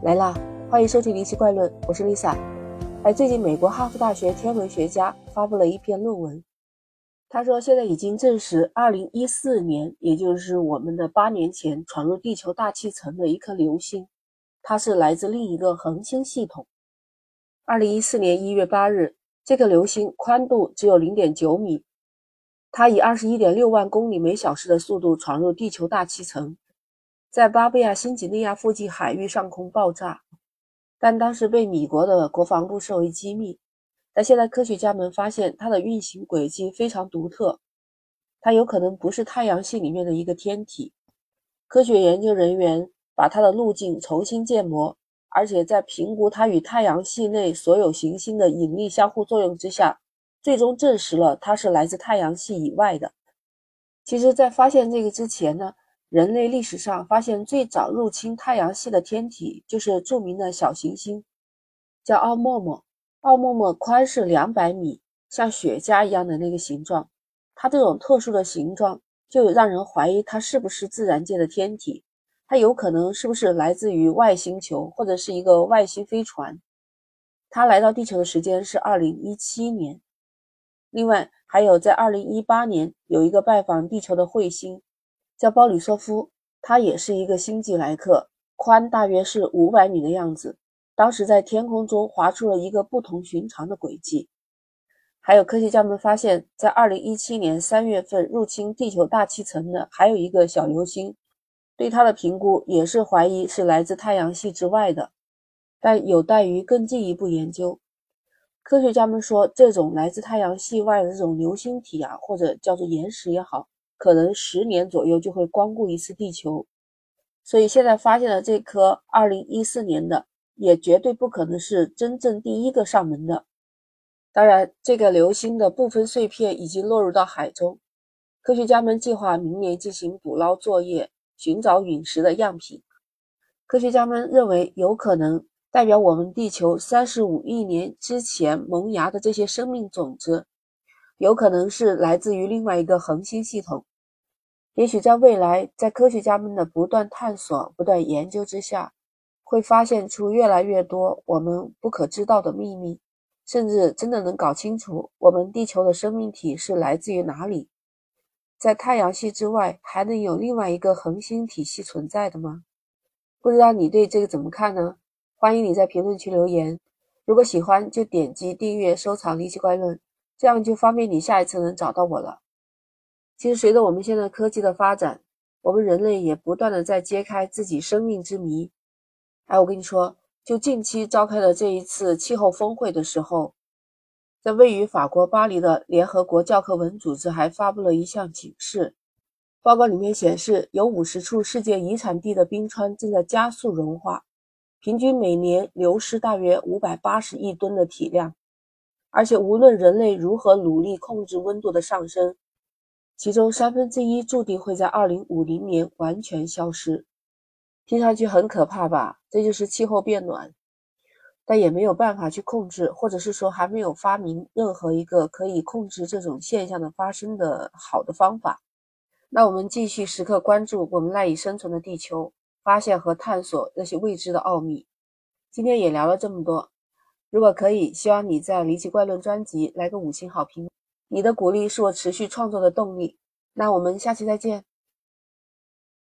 来啦，欢迎收听《离奇怪论》，我是 Lisa。哎，最近美国哈佛大学天文学家发布了一篇论文，他说现在已经证实，2014年，也就是我们的八年前闯入地球大气层的一颗流星，它是来自另一个恒星系统。2014年1月8日，这个流星宽度只有0.9米，它以21.6万公里每小时的速度闯入地球大气层。在巴布亚新几内亚附近海域上空爆炸，但当时被米国的国防部设为机密。但现在科学家们发现它的运行轨迹非常独特，它有可能不是太阳系里面的一个天体。科学研究人员把它的路径重新建模，而且在评估它与太阳系内所有行星的引力相互作用之下，最终证实了它是来自太阳系以外的。其实，在发现这个之前呢？人类历史上发现最早入侵太阳系的天体，就是著名的小行星，叫奥陌陌。奥陌陌宽是两百米，像雪茄一样的那个形状。它这种特殊的形状，就让人怀疑它是不是自然界的天体。它有可能是不是来自于外星球，或者是一个外星飞船？它来到地球的时间是二零一七年。另外，还有在二零一八年有一个拜访地球的彗星。叫鲍里索夫，他也是一个星际来客，宽大约是五百米的样子。当时在天空中划出了一个不同寻常的轨迹。还有科学家们发现，在二零一七年三月份入侵地球大气层的还有一个小流星，对它的评估也是怀疑是来自太阳系之外的，但有待于更进一步研究。科学家们说，这种来自太阳系外的这种流星体啊，或者叫做岩石也好。可能十年左右就会光顾一次地球，所以现在发现的这颗二零一四年的，也绝对不可能是真正第一个上门的。当然，这个流星的部分碎片已经落入到海中，科学家们计划明年进行捕捞作业，寻找陨石的样品。科学家们认为，有可能代表我们地球三十五亿年之前萌芽的这些生命种子，有可能是来自于另外一个恒星系统。也许在未来，在科学家们的不断探索、不断研究之下，会发现出越来越多我们不可知道的秘密，甚至真的能搞清楚我们地球的生命体是来自于哪里。在太阳系之外，还能有另外一个恒星体系存在的吗？不知道你对这个怎么看呢？欢迎你在评论区留言。如果喜欢，就点击订阅、收藏《离奇怪论》，这样就方便你下一次能找到我了。其实，随着我们现在科技的发展，我们人类也不断的在揭开自己生命之谜。哎，我跟你说，就近期召开的这一次气候峰会的时候，在位于法国巴黎的联合国教科文组织还发布了一项警示报告，里面显示有五十处世界遗产地的冰川正在加速融化，平均每年流失大约五百八十亿吨的体量，而且无论人类如何努力控制温度的上升。其中三分之一注定会在二零五零年完全消失，听上去很可怕吧？这就是气候变暖，但也没有办法去控制，或者是说还没有发明任何一个可以控制这种现象的发生的好的方法。那我们继续时刻关注我们赖以生存的地球，发现和探索那些未知的奥秘。今天也聊了这么多，如果可以，希望你在《离奇怪论》专辑来个五星好评。你的鼓励是我持续创作的动力。那我们下期再见。